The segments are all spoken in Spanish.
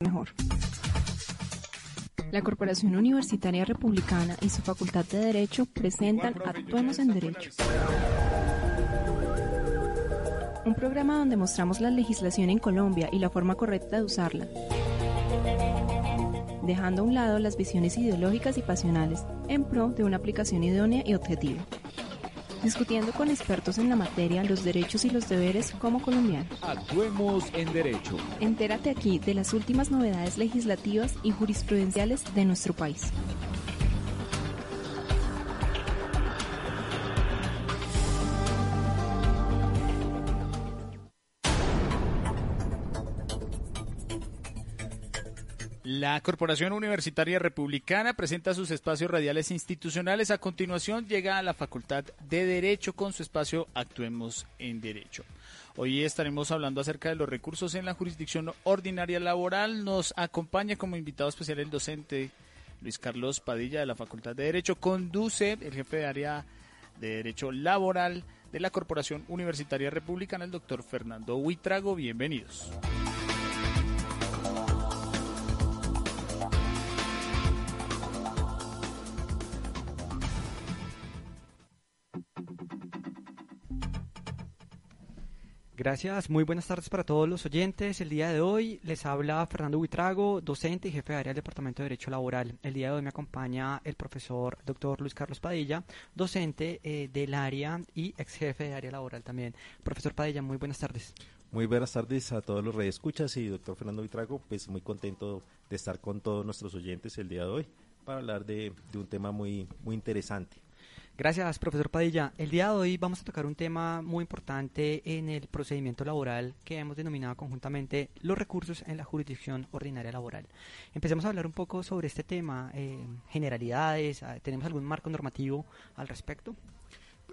mejor. La Corporación Universitaria Republicana y su Facultad de Derecho presentan Actuemos en Derecho. Un programa donde mostramos la legislación en Colombia y la forma correcta de usarla, dejando a un lado las visiones ideológicas y pasionales en pro de una aplicación idónea y objetiva discutiendo con expertos en la materia los derechos y los deberes como colombiano. Actuemos en Derecho. Entérate aquí de las últimas novedades legislativas y jurisprudenciales de nuestro país. La Corporación Universitaria Republicana presenta sus espacios radiales institucionales. A continuación llega a la Facultad de Derecho con su espacio Actuemos en Derecho. Hoy estaremos hablando acerca de los recursos en la jurisdicción ordinaria laboral. Nos acompaña como invitado especial el docente Luis Carlos Padilla de la Facultad de Derecho. Conduce el jefe de área de Derecho Laboral de la Corporación Universitaria Republicana, el doctor Fernando Huitrago. Bienvenidos. Gracias, muy buenas tardes para todos los oyentes. El día de hoy les habla Fernando Buitrago, docente y jefe de área del Departamento de Derecho Laboral. El día de hoy me acompaña el profesor doctor Luis Carlos Padilla, docente eh, del área y ex jefe de área laboral también. Profesor Padilla, muy buenas tardes. Muy buenas tardes a todos los escuchas y doctor Fernando Buitrago, pues muy contento de estar con todos nuestros oyentes el día de hoy para hablar de, de un tema muy, muy interesante. Gracias, profesor Padilla. El día de hoy vamos a tocar un tema muy importante en el procedimiento laboral que hemos denominado conjuntamente los recursos en la jurisdicción ordinaria laboral. Empecemos a hablar un poco sobre este tema, eh, generalidades, ah, ¿tenemos algún marco normativo al respecto?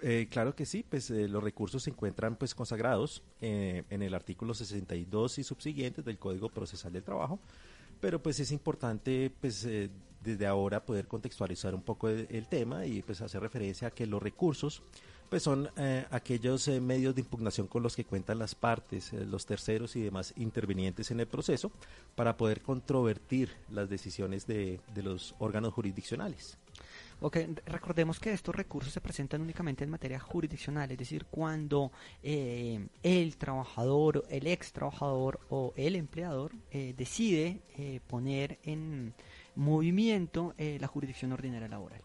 Eh, claro que sí, pues eh, los recursos se encuentran pues consagrados en el artículo 62 y subsiguientes del Código Procesal del Trabajo, pero pues es importante pues desde ahora poder contextualizar un poco el, tema y pues hacer referencia a que los recursos pues son eh, aquellos eh, medios de impugnación con los que cuentan las partes, eh, los terceros y demás intervinientes en el proceso para poder controvertir las decisiones de, de los órganos jurisdiccionales. Ok, recordemos que estos recursos se presentan únicamente en materia jurisdiccional, es decir, cuando el trabajador, el ex trabajador o el empleador decide poner en movimiento eh, la jurisdicción ordinaria laboral.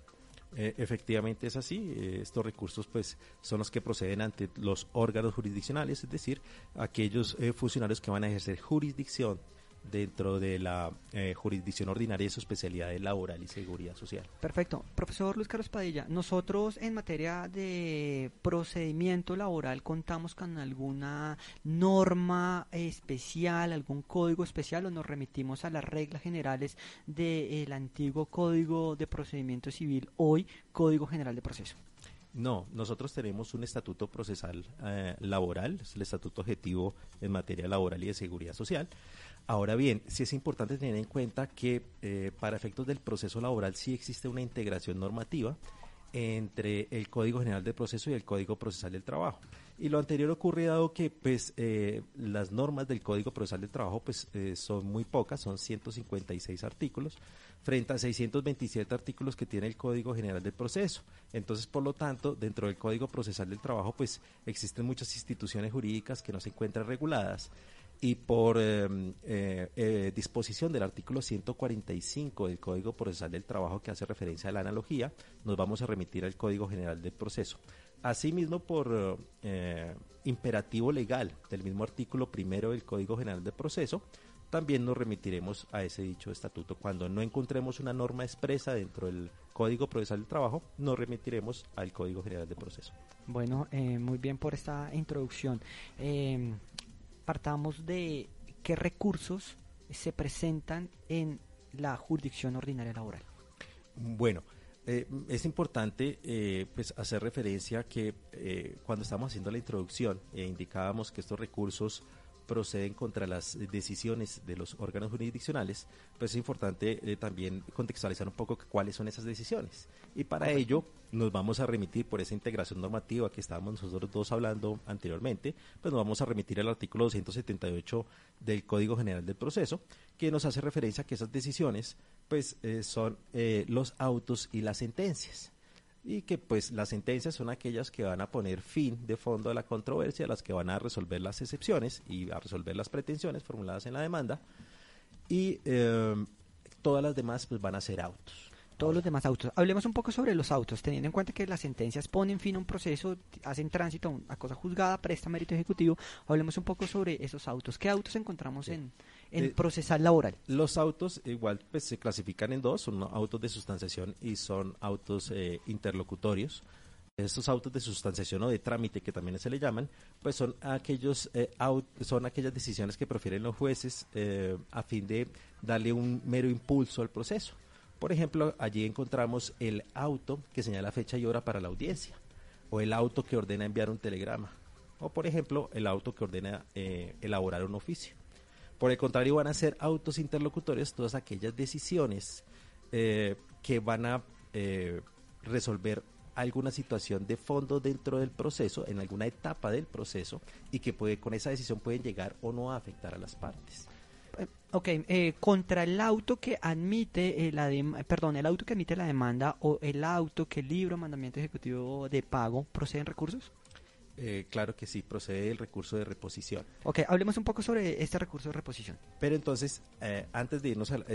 Eh, efectivamente es así. Eh, estos recursos, pues, son los que proceden ante los órganos jurisdiccionales, es decir, aquellos funcionarios que van a ejercer jurisdicción dentro de la eh, jurisdicción ordinaria y su especialidad de laboral y seguridad social. Perfecto. Profesor Luis Carlos Padilla, nosotros en materia de procedimiento laboral contamos con alguna norma especial, algún código especial o nos remitimos a las reglas generales del antiguo Código de Procedimiento Civil, hoy Código General de Proceso. No, nosotros tenemos un estatuto procesal eh, laboral, el estatuto objetivo en materia laboral y de seguridad social, Ahora bien, sí es importante tener en cuenta que eh, para efectos del proceso laboral sí existe una integración normativa entre el Código General de Proceso y el Código Procesal del Trabajo. Y lo anterior ocurre dado que pues eh, las normas del Código Procesal del Trabajo pues eh, son muy pocas, son 156 artículos frente a 627 artículos que tiene el Código General del Proceso. Entonces, por lo tanto, dentro del Código Procesal del Trabajo pues existen muchas instituciones jurídicas que no se encuentran reguladas y por em, eh, eh, disposición del artículo 145 del Código Procesal del Trabajo que hace referencia a la analogía, nos vamos a remitir al Código General del Proceso. Asimismo, por eh, imperativo legal del mismo artículo primero del Código General del Proceso, también nos remitiremos a ese dicho estatuto. Cuando no encontremos una norma expresa dentro del Código Procesal del Trabajo, nos remitiremos al Código General del Proceso. Bueno, muy bien por esta introducción. Em, partamos de qué recursos se presentan en la jurisdicción ordinaria laboral? Bueno, eh, es importante eh, pues hacer referencia a que eh, cuando estamos haciendo la introducción indicábamos que estos recursos proceden contra las decisiones de los órganos jurisdiccionales, pues es importante eh, también contextualizar un poco cuáles son esas decisiones. Y para ello nos vamos a remitir por esa integración normativa que estábamos nosotros dos hablando anteriormente, pues nos vamos a remitir al artículo 278 del Código General del Proceso, que nos hace referencia a que esas decisiones pues eh, son eh, los autos y las sentencias. Y que pues las sentencias son aquellas que van a poner fin de fondo a la controversia, las que van a resolver las excepciones y a resolver las pretensiones formuladas en la demanda. Y eh, todas las demás pues van a ser autos todos los demás autos. Hablemos un poco sobre los autos, teniendo en cuenta que las sentencias ponen fin a un proceso, hacen tránsito a cosa juzgada, presta mérito ejecutivo. Hablemos un poco sobre esos autos. ¿Qué autos encontramos en, en eh, procesal laboral? Los autos igual pues, se clasifican en dos, son autos de sustanciación y son autos eh, interlocutorios. Estos autos de sustanciación o de trámite que también se le llaman, pues son aquellos eh, son aquellas decisiones que prefieren los jueces a fin de darle un mero impulso al proceso. Por ejemplo, allí encontramos el auto que señala fecha y hora para la audiencia, o el auto que ordena enviar un telegrama, o por ejemplo, el auto que ordena eh, elaborar un oficio. Por el contrario, van a ser autos interlocutores todas aquellas decisiones eh, que van a eh, resolver alguna situación de fondo dentro del proceso, en alguna etapa del proceso, y que puede, con esa decisión pueden llegar o no a afectar a las partes. Ok, eh, contra el auto que admite eh, la perdón, el auto que admite la demanda o el auto que libra mandamiento ejecutivo de pago, ¿proceden recursos? Eh, claro que sí, procede el recurso de reposición. Ok, hablemos un poco sobre este recurso de reposición. Pero entonces, antes de irnos al,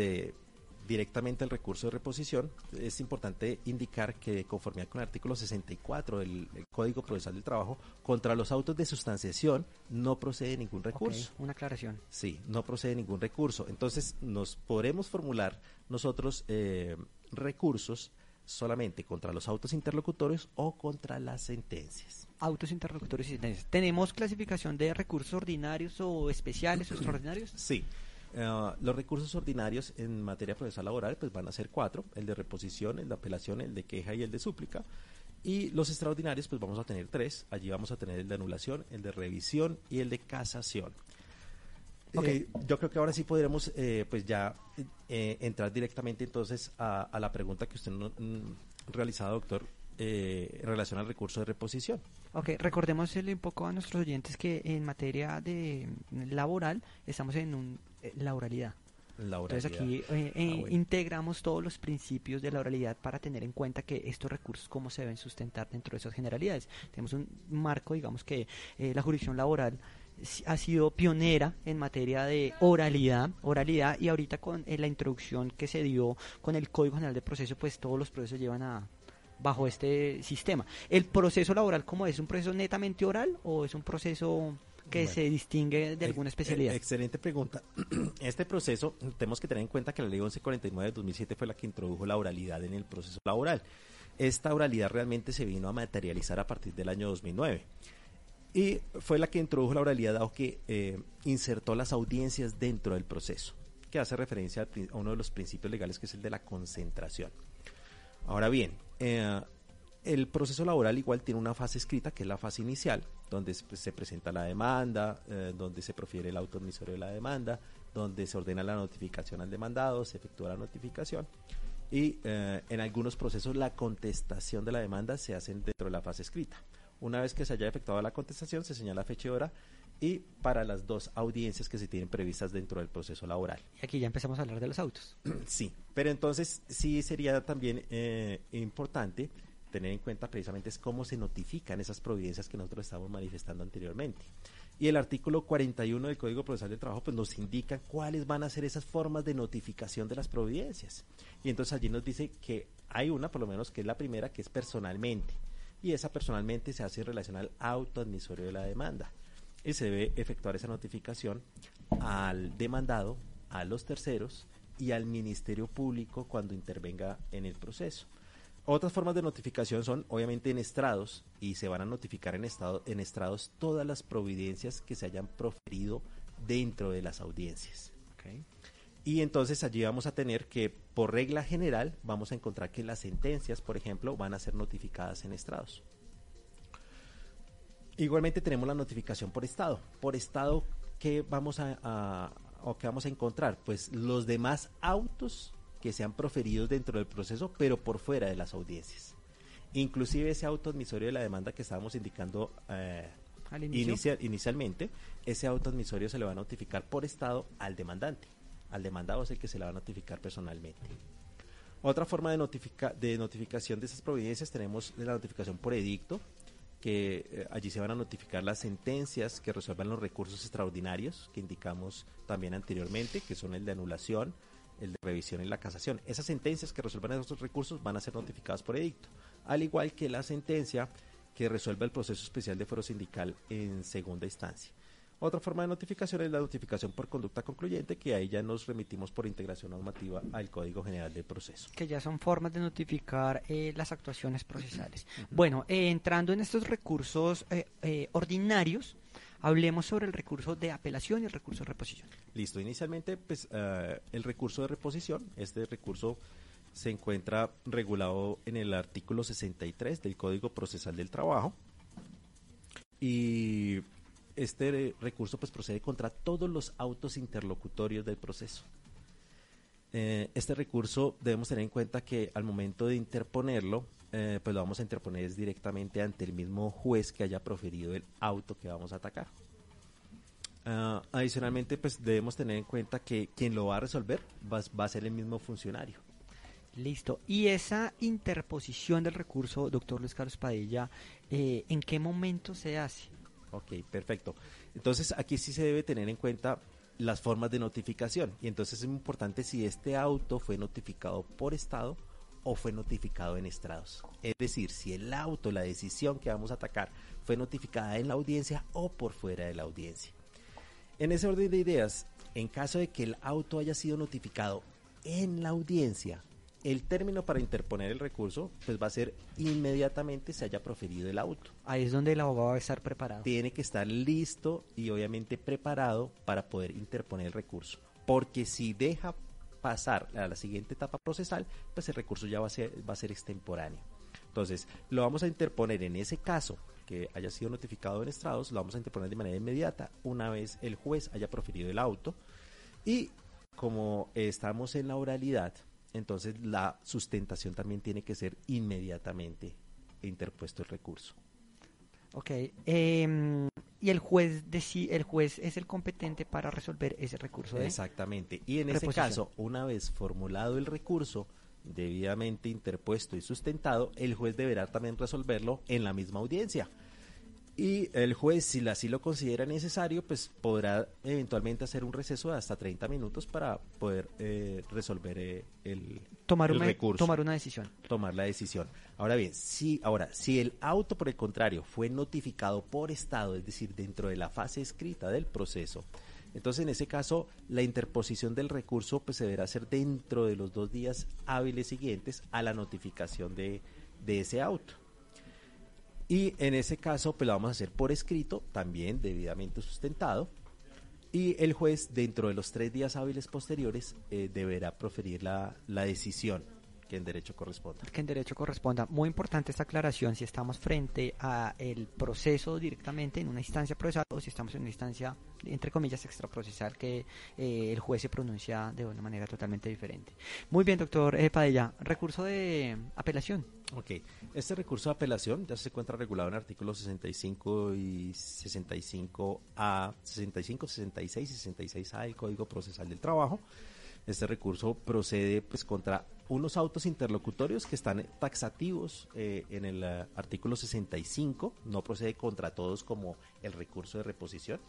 directamente el recurso de reposición, es importante indicar que de conformidad con el artículo 64 del, Código Procesal del Trabajo, contra los autos de sustanciación no procede ningún recurso. una aclaración. Sí, no procede ningún recurso. Entonces, nos podremos formular nosotros eh, recursos solamente contra los autos interlocutorios o contra las sentencias. Autos interlocutorios y sentencias. ¿Tenemos clasificación de recursos ordinarios o especiales o extraordinarios? Sí. Eh, los recursos ordinarios en materia procesal laboral pues van a ser cuatro, el de reposición, el de apelación, el de queja y el de súplica. Y los extraordinarios pues vamos a tener tres, allí vamos a tener el de anulación, el de revisión y el de casación. Eh, yo creo que ahora sí podremos eh, pues ya entrar directamente entonces a, la pregunta que usted nos mm, realizado, doctor, en relación al recurso de reposición. Ok, recordémosle un poco a nuestros oyentes que en materia de laboral estamos en un eh, la oralidad. Entonces aquí eh, eh, ah, integramos todos los principios de la oralidad para tener en cuenta que estos recursos cómo se deben sustentar dentro de esas generalidades. Tenemos un marco, digamos que la jurisdicción laboral ha sido pionera en materia de oralidad, oralidad y ahorita con la introducción que se dio con el Código General de Proceso, pues todos los procesos llevan a bajo este sistema. ¿El proceso laboral cómo es? ¿Un proceso netamente oral o es un proceso que se distingue de alguna especialidad? excelente pregunta. Este proceso, tenemos que tener en cuenta que la ley 1149 de 2007 fue la que introdujo la oralidad en el proceso laboral. Esta oralidad realmente se vino a materializar a partir del año 2009. Y fue la que introdujo la oralidad, dado que eh, insertó las audiencias dentro del proceso, que hace referencia a uno de los principios legales que es el de la concentración. Ahora bien, eh, el proceso laboral igual tiene una fase escrita, que es la fase inicial, donde se presenta la demanda, eh, donde se profiere el auto admisorio de la demanda, donde se ordena la notificación al demandado, se efectúa la notificación y eh, en algunos procesos la contestación de la demanda se hace dentro de la fase escrita. Una vez que se haya efectuado la contestación, se señala fecha y hora y para las dos audiencias que se tienen previstas dentro del proceso laboral. Y aquí ya empezamos a hablar de los autos. Sí, pero entonces sí sería también eh, importante tener en cuenta precisamente es cómo se notifican esas providencias que nosotros estamos manifestando anteriormente. Y el artículo 41 del Código Procesal del Trabajo pues nos indica cuáles van a ser esas formas de notificación de las providencias. Y entonces allí nos dice que hay una, por lo menos, que es la primera, que es personalmente. Y esa personalmente se hace en relación al auto admisorio de la demanda. Y se debe efectuar esa notificación al demandado, a los terceros y al Ministerio Público cuando intervenga en el proceso. Otras formas de notificación son obviamente en estrados y se van a notificar en, estado, en estrados todas las providencias que se hayan proferido dentro de las audiencias. Y entonces allí vamos a tener que, por regla general, vamos a encontrar que las sentencias, por ejemplo, van a ser notificadas en estrados. Igualmente tenemos la notificación por estado. Por estado, ¿qué vamos a, o qué vamos a encontrar? Pues los demás autos que sean proferidos dentro del proceso, pero por fuera de las audiencias. Inclusive ese auto admisorio de la demanda que estábamos indicando eh, inicialmente, ese auto admisorio se le va a notificar por estado al demandante. Al demandado es el que se le va a notificar personalmente. Otra forma de, de notificación de esas providencias tenemos la notificación por edicto, que eh, allí se van a notificar las sentencias que resuelvan los recursos extraordinarios que indicamos también anteriormente, que son el de anulación, el de revisión y la casación. Esas sentencias que resuelvan esos recursos van a ser notificadas por edicto, al igual que la sentencia que resuelva el proceso especial de fuero sindical en segunda instancia. Otra forma de notificación es la notificación por conducta concluyente, que ahí ya nos remitimos por integración normativa al Código General del Proceso. Que ya son formas de notificar eh, las actuaciones procesales. Bueno, eh, entrando en estos recursos eh, ordinarios, hablemos sobre el recurso de apelación y el recurso de reposición. Listo, inicialmente pues el recurso de reposición, este recurso se encuentra regulado en el artículo 63 del Código Procesal del Trabajo y este recurso pues procede contra todos los autos interlocutorios del proceso. Eh, este recurso debemos tener en cuenta que al momento de interponerlo, eh, pues lo vamos a interponer directamente ante el mismo juez que haya proferido el auto que vamos a atacar. Ah, adicionalmente, pues debemos tener en cuenta que quien lo va a resolver va, a ser el mismo funcionario. Listo. ¿Y esa interposición del recurso, doctor Luis Carlos Padilla, eh, en qué momento se hace? Ok, perfecto. Entonces aquí sí se debe tener en cuenta las formas de notificación y entonces es importante si este auto fue notificado por estado o fue notificado en estrados. Es decir, si el auto, la decisión que vamos a atacar fue notificada en la audiencia o por fuera de la audiencia. En ese orden de ideas, en caso de que el auto haya sido notificado en la audiencia el término para interponer el recurso pues va a ser inmediatamente se haya proferido el auto. Ahí es donde el abogado va a estar preparado. Tiene que estar listo y obviamente preparado para poder interponer el recurso. Porque si deja pasar a la siguiente etapa procesal, pues el recurso ya va a ser, va a ser extemporáneo. Entonces, lo vamos a interponer en ese caso que haya sido notificado en estrados, lo vamos a interponer de manera inmediata una vez el juez haya proferido el auto. Y como estamos en la oralidad, entonces la sustentación también tiene que ser inmediatamente interpuesto el recurso. Ok. Em, y el juez, el juez es el competente para resolver ese recurso. Exactamente. Y en ese caso, una vez formulado el recurso, debidamente interpuesto y sustentado, el juez deberá también resolverlo en la misma audiencia. Y el juez, si así lo considera necesario, pues podrá eventualmente hacer un receso de hasta 30 minutos para poder eh, resolver eh, el, tomar una, recurso. Tomar una decisión. Tomar la decisión. Ahora bien, si, ahora, si el auto, por el contrario, fue notificado por Estado, es decir, dentro de la fase escrita del proceso, entonces en ese caso la interposición del recurso pues se deberá hacer dentro de los dos días hábiles siguientes a la notificación de, de ese auto. Y en ese caso, pues lo vamos a hacer por escrito, también debidamente sustentado. Y el juez, dentro de los tres días hábiles posteriores, eh, deberá proferir la, la decisión que en derecho corresponda. Que en derecho corresponda. Muy importante esta aclaración si estamos frente a el proceso directamente en una instancia procesal o si estamos en una instancia, entre comillas, extraprocesal que eh, el juez se pronuncia de una manera totalmente diferente. Muy bien, doctor eh, Padilla. Recurso de apelación. Ok. Este recurso de apelación ya se encuentra regulado en artículos 65 y 65A, 65, 66 y 66A del Código Procesal del Trabajo. Este recurso procede pues contra unos autos interlocutorios que están taxativos eh, en el eh, artículo 65, no procede contra todos como el recurso de reposición.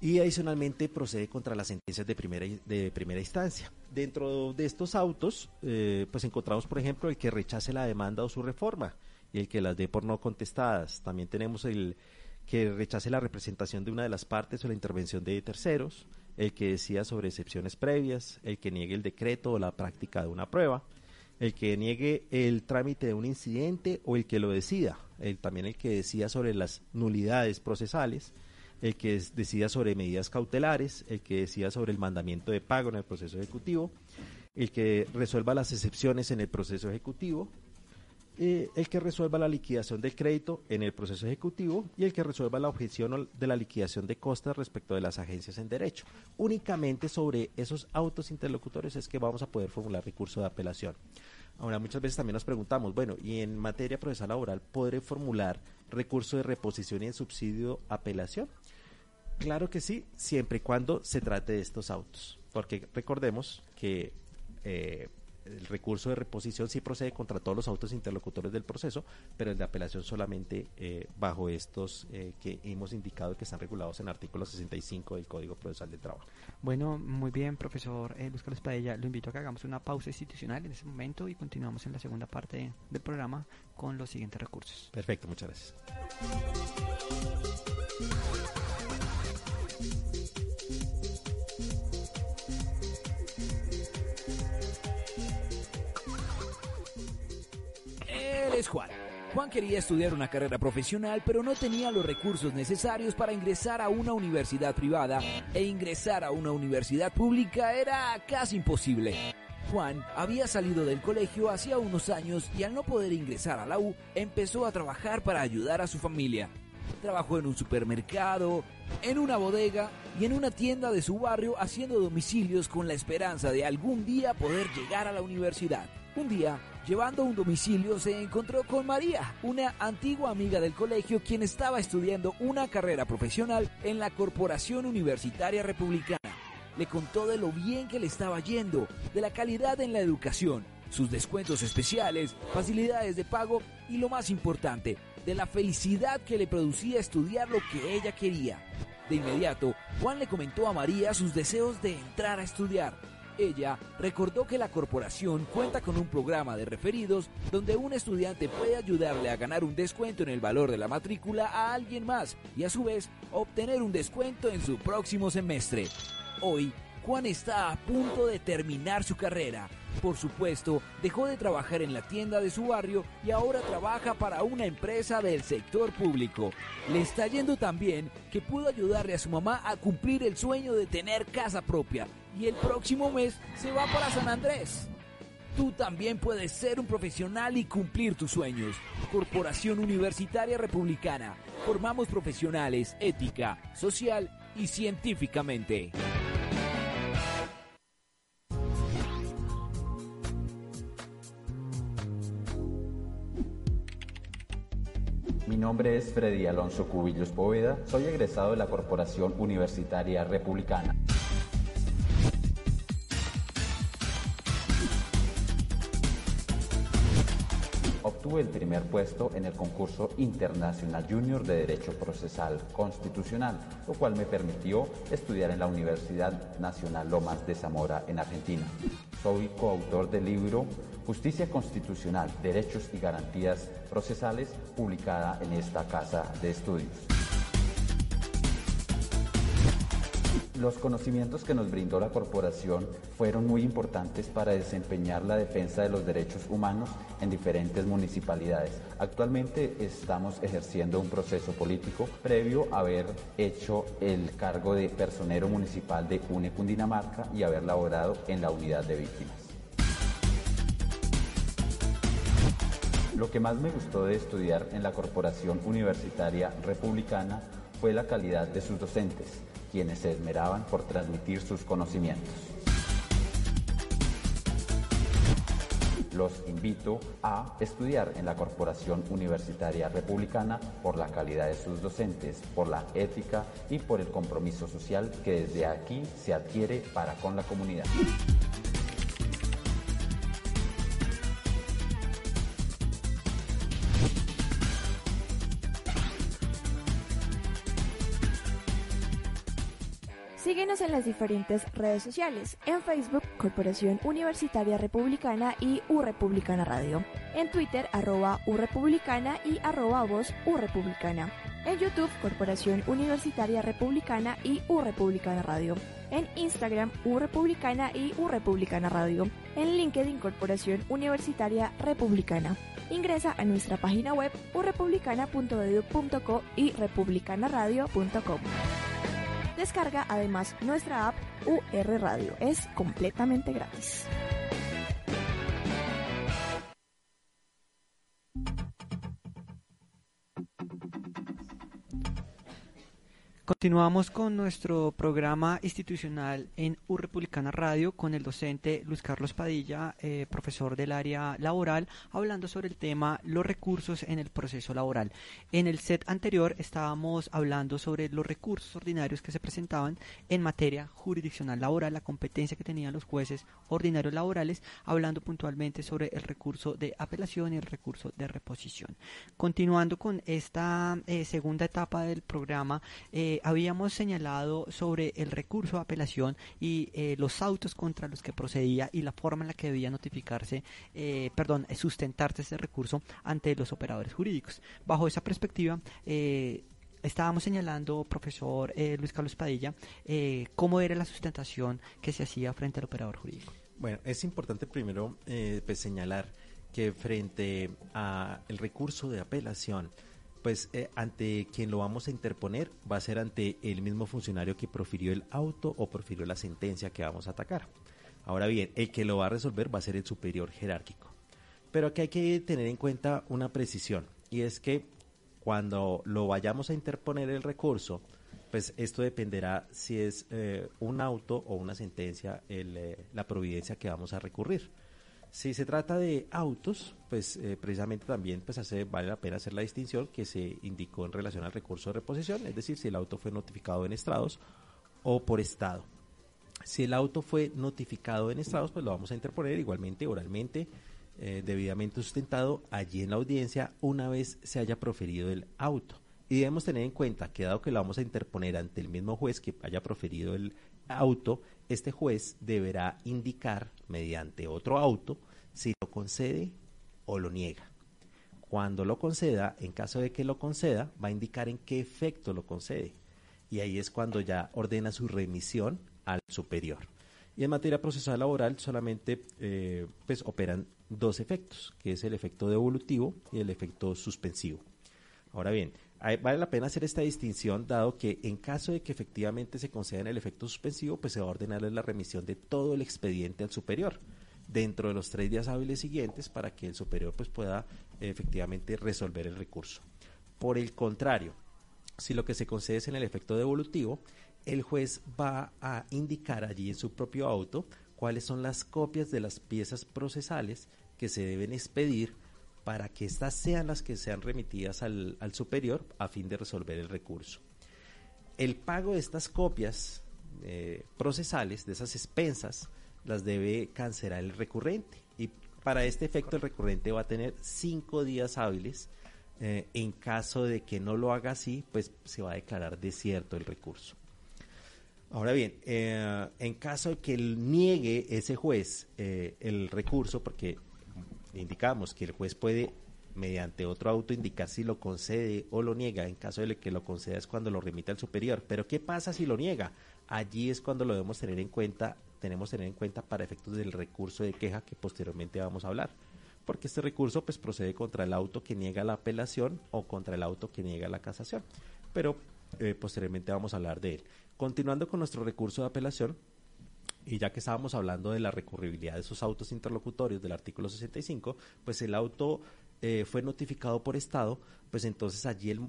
Y adicionalmente procede contra las sentencias de primera, de primera instancia. Dentro de estos autos, eh, pues encontramos, por ejemplo, el que rechace la demanda o su reforma y el que las dé por no contestadas. También tenemos el que rechace la representación de una de las partes o la intervención de terceros, el que decida sobre excepciones previas, el que niegue el decreto o la práctica de una prueba, el que niegue el trámite de un incidente o el que lo decida, el, también el que decida sobre las nulidades procesales, el que decida sobre medidas cautelares, el que decida sobre el mandamiento de pago en el proceso ejecutivo, el que resuelva las excepciones en el proceso ejecutivo, eh, el que resuelva la liquidación del crédito en el proceso ejecutivo y el que resuelva la objeción de la liquidación de costas respecto de las agencias en derecho. Únicamente sobre esos autos interlocutores es que vamos a poder formular recurso de apelación. Ahora, muchas veces también nos preguntamos, bueno, ¿y en materia procesal laboral podré formular recurso de reposición y en subsidio apelación? Claro que sí, siempre y cuando se trate de estos autos, porque recordemos que eh, el recurso de reposición sí procede contra todos los autos interlocutores del proceso, pero el de apelación solamente eh, bajo estos eh, que hemos indicado que están regulados en el artículo 65 del Código Procesal del Trabajo. Bueno, muy bien, profesor eh, Luis Carlos Padilla. Lo invito a que hagamos una pausa institucional en ese momento y continuamos en la segunda parte del programa con los siguientes recursos. Perfecto, muchas gracias. Es Juan. Juan quería estudiar una carrera profesional, pero no tenía los recursos necesarios para ingresar a una universidad privada e ingresar a una universidad pública era casi imposible. Juan había salido del colegio hacía unos años y al no poder ingresar a la U, empezó a trabajar para ayudar a su familia. Trabajó en un supermercado, en una bodega y en una tienda de su barrio haciendo domicilios con la esperanza de algún día poder llegar a la universidad. Un día, llevando un domicilio, se encontró con María, una antigua amiga del colegio quien estaba estudiando una carrera profesional en la Corporación Universitaria Republicana. Le contó de lo bien que le estaba yendo, de la calidad en la educación, sus descuentos especiales, facilidades de pago y lo más importante, de la felicidad que le producía estudiar lo que ella quería. De inmediato, Juan le comentó a María sus deseos de entrar a estudiar ella recordó que la corporación cuenta con un programa de referidos donde un estudiante puede ayudarle a ganar un descuento en el valor de la matrícula a alguien más y a su vez obtener un descuento en su próximo semestre. Hoy, Juan está a punto de terminar su carrera. Por supuesto, dejó de trabajar en la tienda de su barrio y ahora trabaja para una empresa del sector público. Le está yendo tan bien que pudo ayudarle a su mamá a cumplir el sueño de tener casa propia y el próximo mes se va para San Andrés. Tú también puedes ser un profesional y cumplir tus sueños. Corporación Universitaria Republicana. Formamos profesionales ética, social y científicamente. Mi nombre es Freddy Alonso Cubillos Poveda, soy egresado de la Corporación Universitaria Republicana. Obtuve el primer puesto en el concurso internacional junior de Derecho Procesal Constitucional, lo cual me permitió estudiar en la Universidad Nacional Lomas de Zamora en Argentina. Soy coautor del libro Justicia Constitucional, Derechos y Garantías Procesales, publicada en esta casa de estudios. Los conocimientos que nos brindó la corporación fueron muy importantes para desempeñar la defensa de los derechos humanos en diferentes municipalidades. Actualmente estamos ejerciendo un proceso político previo a haber hecho el cargo de personero municipal de UNE Cundinamarca y haber laborado en la unidad de víctimas. Lo que más me gustó de estudiar en la Corporación Universitaria Republicana fue la calidad de sus docentes quienes se esmeraban por transmitir sus conocimientos. Los invito a estudiar en la Corporación Universitaria Republicana por la calidad de sus docentes, por la ética y por el compromiso social que desde aquí se adquiere para con la comunidad. Síguenos en las diferentes redes sociales. En Facebook, Corporación Universitaria Republicana y Republicana Radio. En Twitter, arroba Republicana y arroba voz Republicana. En YouTube, Corporación Universitaria Republicana y Republicana Radio. En Instagram, Republicana y Republicana Radio. En LinkedIn, Corporación Universitaria Republicana. Ingresa a nuestra página web urepublicana.edu.co y republicanaradio.com. Descarga además nuestra app UR Radio. Es completamente gratis. Continuamos con nuestro programa institucional en U Radio con el docente Luis Carlos Padilla, eh, profesor del área laboral, hablando sobre el tema los recursos en el proceso laboral. En el set anterior estábamos hablando sobre los recursos ordinarios que se presentaban en materia jurisdiccional laboral, la competencia que tenían los jueces ordinarios laborales, hablando puntualmente sobre el recurso de apelación y el recurso de reposición. Continuando con esta eh, segunda etapa del programa, eh, habíamos señalado sobre el recurso de apelación y eh, los autos contra los que procedía y la forma en la que debía notificarse, eh, perdón, sustentarse ese recurso ante los operadores jurídicos. Bajo esa perspectiva, eh, estábamos señalando, profesor Luis Carlos Padilla, cómo era la sustentación que se hacía frente al operador jurídico. Bueno, es importante primero pues, señalar que frente al recurso de apelación, pues eh, ante quien lo vamos a interponer va a ser ante el mismo funcionario que profirió el auto o profirió la sentencia que vamos a atacar. Ahora bien, el que lo va a resolver va a ser el superior jerárquico. Pero aquí hay que tener en cuenta una precisión y es que cuando lo vayamos a interponer el recurso, pues esto dependerá si es eh, un auto o una sentencia eh, la providencia que vamos a recurrir. Si se trata de autos, pues eh, precisamente también pues vale la pena hacer la distinción que se indicó en relación al recurso de reposición, es decir, si el auto fue notificado en estrados o por estado. Si el auto fue notificado en estrados, pues lo vamos a interponer igualmente oralmente, eh, debidamente sustentado allí en la audiencia una vez se haya proferido el auto. Y debemos tener en cuenta que dado que lo vamos a interponer ante el mismo juez que haya proferido el auto, este juez deberá indicar mediante otro auto si lo concede o lo niega. Cuando lo conceda, en caso de que lo conceda, va a indicar en qué efecto lo concede. Y ahí es cuando ya ordena su remisión al superior. Y en materia procesal laboral solamente eh, pues operan dos efectos, que es el efecto devolutivo y el efecto suspensivo. Ahora bien, vale la pena hacer esta distinción dado que en caso de que efectivamente se conceda el efecto suspensivo, pues se va a ordenar la remisión de todo el expediente al superior dentro de los tres días hábiles siguientes para que el superior pues pueda efectivamente resolver el recurso. Por el contrario, si lo que se concede es en el efecto devolutivo, el juez va a indicar allí en su propio auto cuáles son las copias de las piezas procesales que se deben expedir para que éstas sean las que sean remitidas al, superior a fin de resolver el recurso. El pago de estas copias eh, procesales, de esas expensas, las debe cancelar el recurrente. Y para este efecto el recurrente va a tener cinco días hábiles. Eh, en caso de que no lo haga así, pues se va a declarar desierto el recurso. Ahora bien, eh, en caso de que niegue ese juez el recurso, porque indicamos que el juez puede mediante otro auto indicar si lo concede o lo niega. En caso de que lo conceda es cuando lo remite al superior. Pero ¿qué pasa si lo niega? Allí es cuando lo debemos tener en cuenta, tenemos tener en cuenta para efectos del recurso de queja que posteriormente vamos a hablar. Porque este recurso pues procede contra el auto que niega la apelación o contra el auto que niega la casación. Pero eh, posteriormente vamos a hablar de él. Continuando con nuestro recurso de apelación, y ya que estábamos hablando de la recurribilidad de esos autos interlocutorios del artículo 65, pues el auto eh, fue notificado por Estado, pues entonces allí el,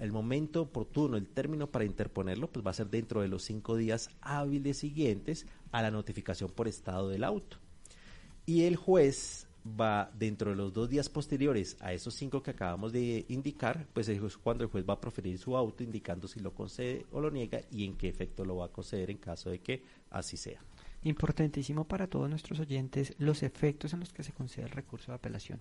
el, momento oportuno, el término para interponerlo, pues va a ser dentro de los cinco días hábiles siguientes a la notificación por Estado del auto. Y el juez va dentro de los dos días posteriores a esos cinco que acabamos de indicar, pues es cuando el juez va a proferir su auto indicando si lo concede o lo niega y en qué efecto lo va a conceder en caso de que así sea. Importantísimo para todos nuestros oyentes los efectos en los que se concede el recurso de apelación.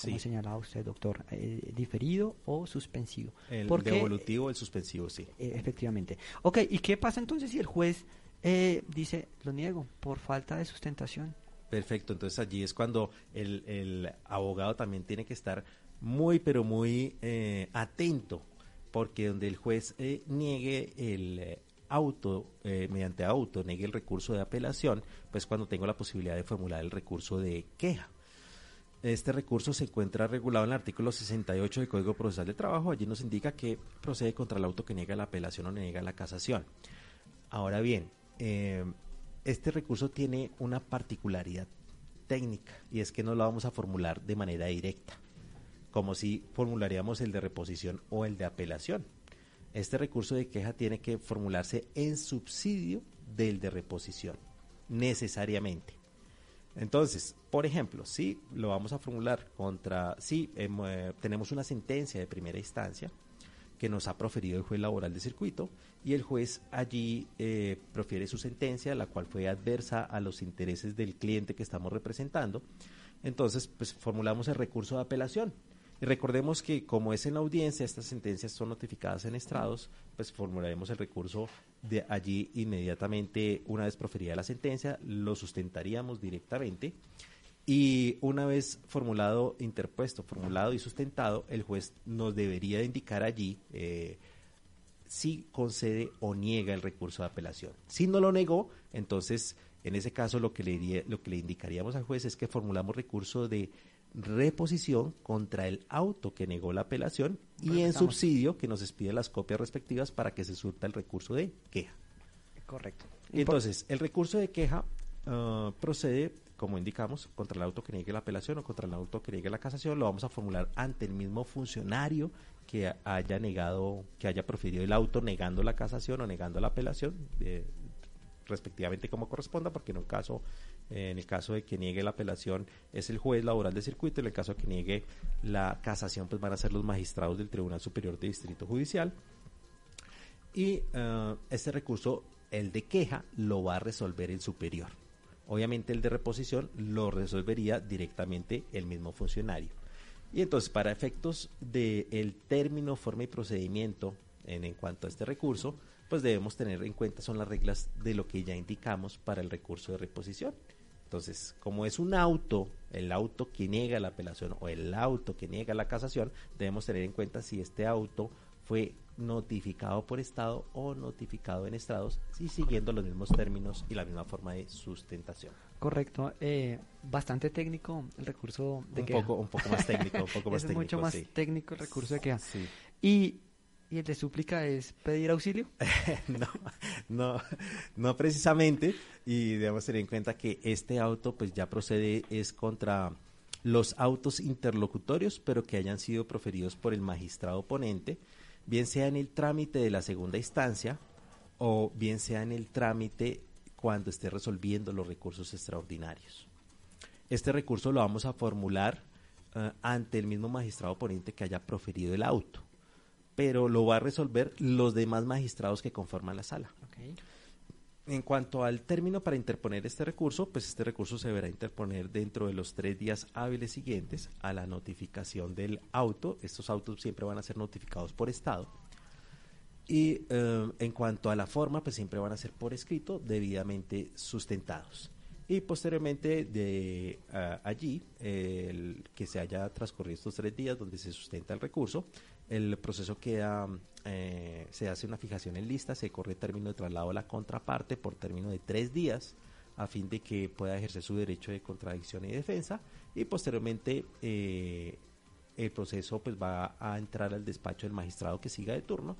Como señalaba usted, doctor, eh, diferido o suspensivo. El devolutivo o el suspensivo, sí. Eh, efectivamente. Ok, ¿y qué pasa entonces si el juez eh, dice, lo niego, por falta de sustentación? Perfecto, entonces allí es cuando el, el abogado también tiene que estar muy, pero muy atento porque donde el juez eh, niegue el eh, auto, eh, mediante auto, niegue el recurso de apelación, pues cuando tengo la posibilidad de formular el recurso de queja. Este recurso se encuentra regulado en el artículo 68 del Código Procesal de Trabajo. Allí nos indica que procede contra el auto que niega la apelación o niega la casación. Ahora bien, eh, este recurso tiene una particularidad técnica y es que no lo vamos a formular de manera directa, como si formularíamos el de reposición o el de apelación. Este recurso de queja tiene que formularse en subsidio del de reposición, necesariamente. Entonces, por ejemplo, si lo vamos a formular contra, si em, eh, tenemos una sentencia de primera instancia que nos ha proferido el juez laboral de circuito y el juez allí eh, profiere su sentencia, la cual fue adversa a los intereses del cliente que estamos representando, entonces pues formulamos el recurso de apelación. Y recordemos que como es en la audiencia, estas sentencias son notificadas en estrados, pues formularemos el recurso de allí inmediatamente una vez proferida la sentencia, lo sustentaríamos directamente y una vez formulado, interpuesto, formulado y sustentado, el juez nos debería indicar allí eh, si concede o niega el recurso de apelación. Si no lo negó, entonces en ese caso lo que le, diría, lo que le indicaríamos al juez es que formulamos recurso de reposición contra el auto que negó la apelación y en subsidio que nos expide las copias respectivas para que se surta el recurso de queja. Correcto. Entonces, el recurso de queja ah, procede, como indicamos, contra el auto que niegue la apelación o contra el auto que niegue la casación, lo vamos a formular ante el mismo funcionario que haya negado, que haya proferido el auto negando la casación o negando la apelación, eh, respectivamente como corresponda, porque en un caso en el caso de que niegue la apelación es el juez laboral de circuito, en el caso de que niegue la casación pues van a ser los magistrados del Tribunal Superior de Distrito Judicial. Y eh, este recurso, el de queja, lo va a resolver el superior. Obviamente el de reposición lo resolvería directamente el mismo funcionario. Y entonces, para efectos del término, forma y procedimiento en, en cuanto a este recurso, pues debemos tener en cuenta son las reglas de lo que ya indicamos para el recurso de reposición. Entonces, como es un auto, el auto que niega la apelación o el auto que niega la casación, debemos tener en cuenta si este auto fue notificado por Estado o notificado en estados y siguiendo los mismos términos y la misma forma de sustentación. Correcto, eh, bastante técnico el recurso de un queja. Poco, un poco más técnico, un poco más es técnico. mucho más sí. técnico el recurso de queja. Sí. Y, y el de súplica es pedir auxilio. no, no, no precisamente. Y debemos tener en cuenta que este auto pues ya procede es contra los autos interlocutorios, pero que hayan sido proferidos por el magistrado ponente, bien sea en el trámite de la segunda instancia o bien sea en el trámite cuando esté resolviendo los recursos extraordinarios. Este recurso lo vamos a formular eh, ante el mismo magistrado ponente que haya proferido el auto, pero lo va a resolver los demás magistrados que conforman la sala. En cuanto al término para interponer este recurso, pues este recurso se deberá interponer dentro de los tres días hábiles siguientes a la notificación del auto. Estos autos siempre van a ser notificados por Estado. Y eh, en cuanto a la forma, pues siempre van a ser por escrito, debidamente sustentados. Y posteriormente de uh, allí, eh, el, que se haya transcurrido estos tres días donde se sustenta el recurso, el proceso queda, eh, se hace una fijación en lista, se corre término de traslado a la contraparte por término de tres días a fin de que pueda ejercer su derecho de contradicción y defensa y posteriormente eh, el proceso pues va a entrar al despacho del magistrado que siga de turno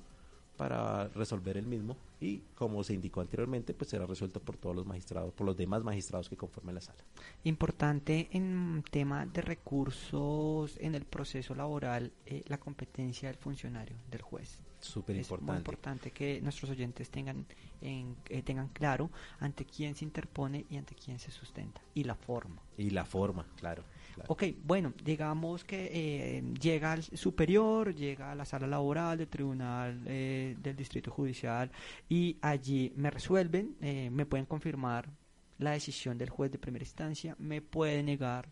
para resolver el mismo y como se indicó anteriormente pues será resuelto por todos los magistrados por los demás magistrados que conforman la sala. Importante en tema de recursos en el proceso laboral eh, la competencia del funcionario del juez. Súper es muy importante. importante que nuestros oyentes tengan en, eh, tengan claro ante quién se interpone y ante quién se sustenta y la forma. Y la forma claro, claro. Ok, bueno, digamos que eh, llega al superior, llega a la sala laboral del tribunal eh, del distrito judicial y allí me resuelven, eh, me pueden confirmar la decisión del juez de primera instancia, me puede negar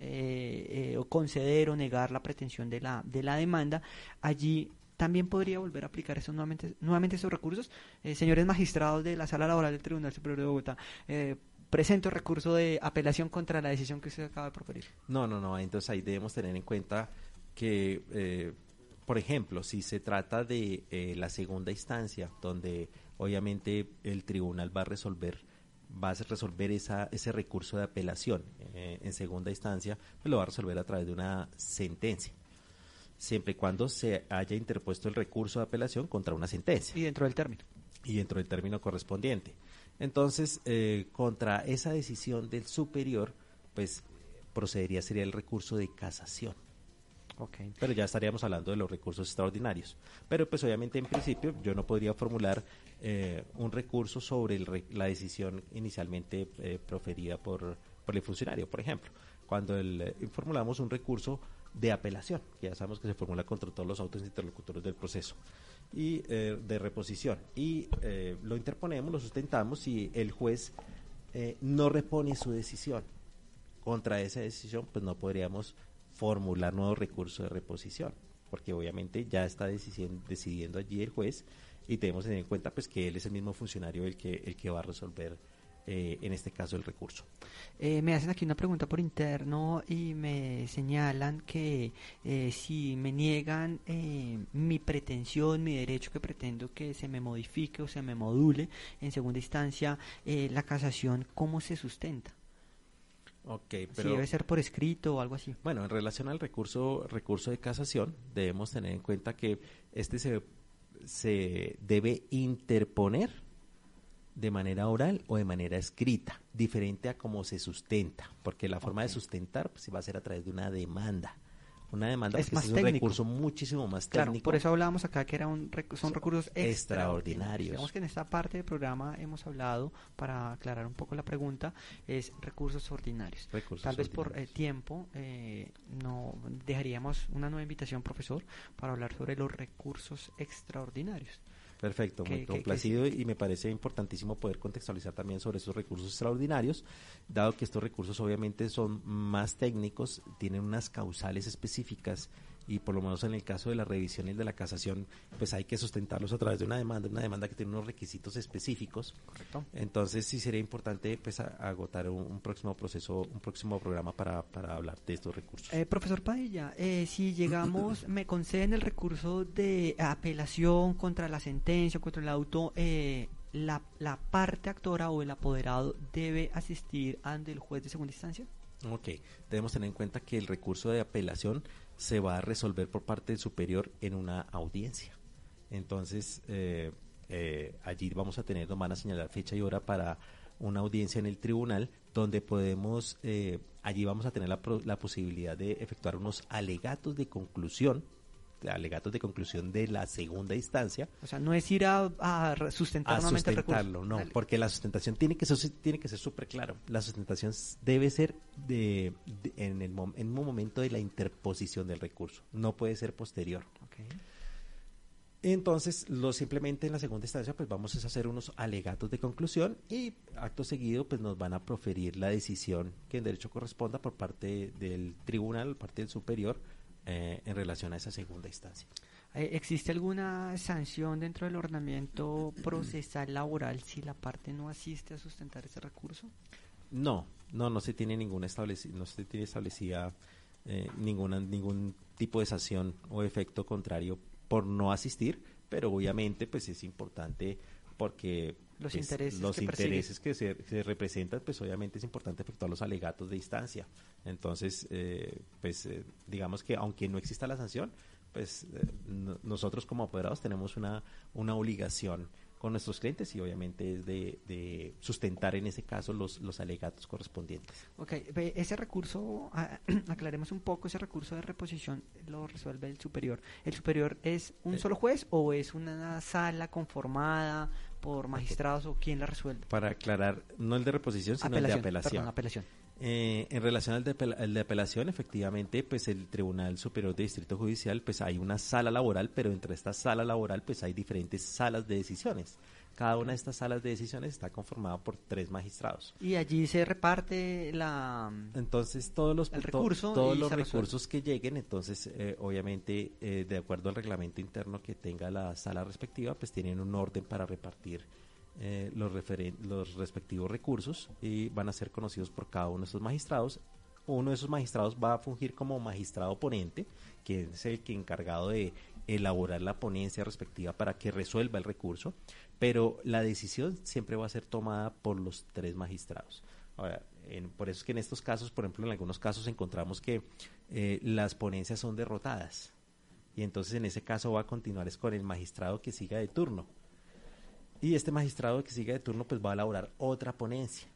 eh, eh, o conceder o negar la pretensión de la, de la demanda. Allí también podría volver a aplicar esos nuevamente, nuevamente esos recursos. Eh, señores magistrados de la sala laboral del Tribunal Superior de Bogotá, eh, presento recurso de apelación contra la decisión que usted acaba de proferir. No, no, no. Entonces ahí debemos tener en cuenta que por ejemplo, si se trata de eh, la segunda instancia, donde obviamente el tribunal va a resolver va a resolver esa, ese recurso de apelación eh, en segunda instancia, pues lo va a resolver a través de una sentencia, siempre y cuando se haya interpuesto el recurso de apelación contra una sentencia. Y dentro del término. Y dentro del término correspondiente. Entonces, eh, contra esa decisión del superior, pues procedería sería el recurso de casación. Okay. Pero ya estaríamos hablando de los recursos extraordinarios. Pero pues obviamente en principio yo no podría formular eh, un recurso sobre la decisión inicialmente eh, proferida por, por, el funcionario, por ejemplo. Cuando el, eh, formulamos un recurso de apelación, que ya sabemos que se formula contra todos los autos interlocutores del proceso, y de reposición. Y lo interponemos, lo sustentamos y el juez no repone su decisión. Contra esa decisión, pues no podríamos formular nuevo recurso de reposición, porque obviamente ya está decidiendo allí el juez y tenemos en cuenta pues que él es el mismo funcionario el que el que va a resolver eh, en este caso el recurso. Eh, me hacen aquí una pregunta por interno y me señalan que eh, si me niegan mi pretensión, mi derecho que pretendo que se me modifique o se me module en segunda instancia, la casación, ¿cómo se sustenta? Okay, pero, si debe ser por escrito o algo así. Bueno, en relación al recurso recurso de casación, debemos tener en cuenta que este se, se debe interponer de manera oral o de manera escrita, diferente a cómo se sustenta, porque la forma de sustentar pues, va a ser a través de una demanda una demanda es, más es un recurso muchísimo más técnico. por eso hablábamos acá que era un son recursos extraordinarios. Digamos que en esta parte del programa hemos hablado, para aclarar un poco la pregunta, es recursos ordinarios. Tal vez por eh, tiempo eh, no dejaríamos una nueva invitación, profesor, para hablar sobre los recursos extraordinarios. Perfecto, muy complacido y me parece importantísimo poder contextualizar también sobre esos recursos extraordinarios, dado que estos recursos obviamente son más técnicos, tienen unas causales específicas y por lo menos en el caso de la revisión y de la casación, pues hay que sustentarlos a través de una demanda, una demanda que tiene unos requisitos específicos. Correcto. Entonces sí sería importante pues agotar un, próximo proceso, un próximo programa para, para hablar de estos recursos. Eh, profesor Padilla, eh, si llegamos, me conceden el recurso de apelación contra la sentencia, contra el auto, eh, la, la parte actora o el apoderado debe asistir ante el juez de segunda instancia? Ok, debemos tener en cuenta que el recurso de apelación se va a resolver por parte del superior en una audiencia. Entonces, eh, eh, allí vamos a tener, nos van a señalar fecha y hora para una audiencia en el tribunal donde podemos, eh, allí vamos a tener la, la posibilidad de efectuar unos alegatos de conclusión alegatos de conclusión de la segunda instancia. O sea, no es ir a, sustentar nuevamente sustentarlo, no, porque la sustentación tiene que ser tiene que ser súper claro. La sustentación debe ser de, en, el en un momento de la interposición del recurso, no puede ser posterior. Entonces, lo simplemente en la segunda instancia, pues vamos a hacer unos alegatos de conclusión y acto seguido, pues nos van a proferir la decisión que en derecho corresponda por parte del tribunal, por parte del superior, eh, en relación a esa segunda instancia. Eh, ¿Existe alguna sanción dentro del ordenamiento procesal laboral si la parte no asiste a sustentar ese recurso? No, no, no se tiene ninguna establecida, no se tiene establecida eh, ninguna, ningún tipo de sanción o efecto contrario por no asistir, pero obviamente pues es importante porque los intereses, los que, intereses que se, representan, pues obviamente es importante efectuar los alegatos de instancia. Entonces, eh, pues eh, digamos que aunque no exista la sanción, pues eh, nosotros como apoderados tenemos una, una obligación con nuestros clientes y obviamente es de, sustentar en ese caso los, los alegatos correspondientes. Ok, ese recurso, ah, aclaremos un poco, ese recurso de reposición lo resuelve el superior. ¿El superior es un solo juez o es una sala conformada por magistrados o quién la resuelve? Para aclarar, no el de reposición, sino el de apelación. apelación. Eh, en relación al de, apelación, efectivamente, pues el Tribunal Superior de Distrito Judicial, pues hay una sala laboral, pero entre esta sala laboral, pues hay diferentes salas de decisiones. Cada una de estas salas de decisiones está conformada por tres magistrados. Y allí se reparte la entonces todos los recursos todos los recursos que lleguen, entonces eh, obviamente eh, de acuerdo al reglamento interno que tenga la sala respectiva, pues tienen un orden para repartir eh, los, los respectivos recursos y van a ser conocidos por cada uno de estos magistrados uno de esos magistrados va a fungir como magistrado ponente, que es el que encargado de elaborar la ponencia respectiva para que resuelva el recurso, pero la decisión siempre va a ser tomada por los tres magistrados. Ahora, por eso es que en estos casos, por ejemplo, en algunos casos encontramos que eh, las ponencias son derrotadas y entonces en ese caso va a continuar es con el magistrado que siga de turno. Y este magistrado que siga de turno pues va a elaborar otra ponencia.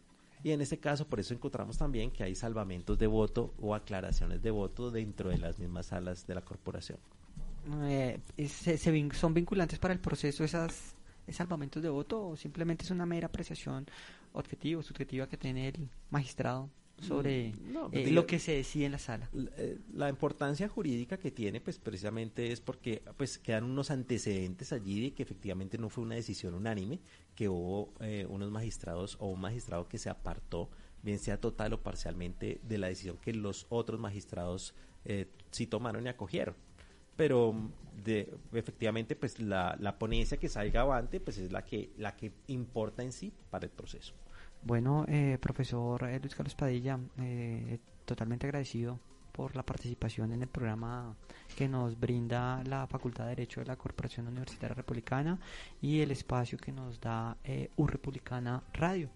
Y en este caso, por eso encontramos también que hay salvamentos de voto o aclaraciones de voto dentro de las mismas salas de la corporación. Eh, ¿Son vinculantes para el proceso esas salvamentos de voto o simplemente es una mera apreciación objetiva o subjetiva que tiene el magistrado sobre mm, pues eh, lo que se decide en la sala. Eh, la, importancia jurídica que tiene, pues precisamente es porque pues quedan unos antecedentes allí de que efectivamente no fue una decisión unánime, que hubo eh, unos magistrados o un magistrado que se apartó, bien sea total o parcialmente, de la decisión que los otros magistrados sí tomaron y acogieron. Pero de, efectivamente, pues la, la ponencia que salga avante, pues es la que, la que importa en sí para el proceso. Bueno, eh, profesor eh, Luis Carlos Padilla, eh, totalmente agradecido por la participación en el programa que nos brinda la Facultad de Derecho de la Corporación Universitaria Republicana y el espacio que nos da eh, Republicana Radio.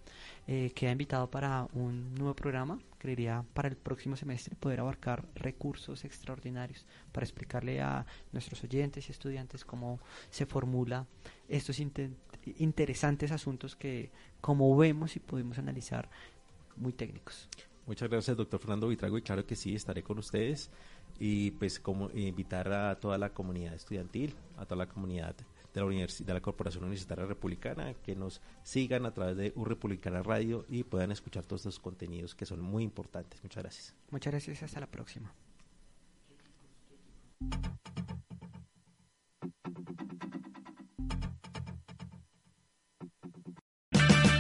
Eh, queda invitado para un nuevo programa, creería para el próximo semestre poder abarcar recursos extraordinarios para explicarle a nuestros oyentes y estudiantes cómo se formula estos interesantes asuntos que, como vemos y pudimos analizar, muy técnicos. Muchas gracias, doctor Fernando Vitrago, y claro que sí, estaré con ustedes y pues como invitar a toda la comunidad estudiantil, a toda la comunidad de la, de la Corporación Universitaria Republicana, que nos sigan a través de Republicana Radio y puedan escuchar todos estos contenidos que son muy importantes. Muchas gracias. Muchas gracias, hasta la próxima.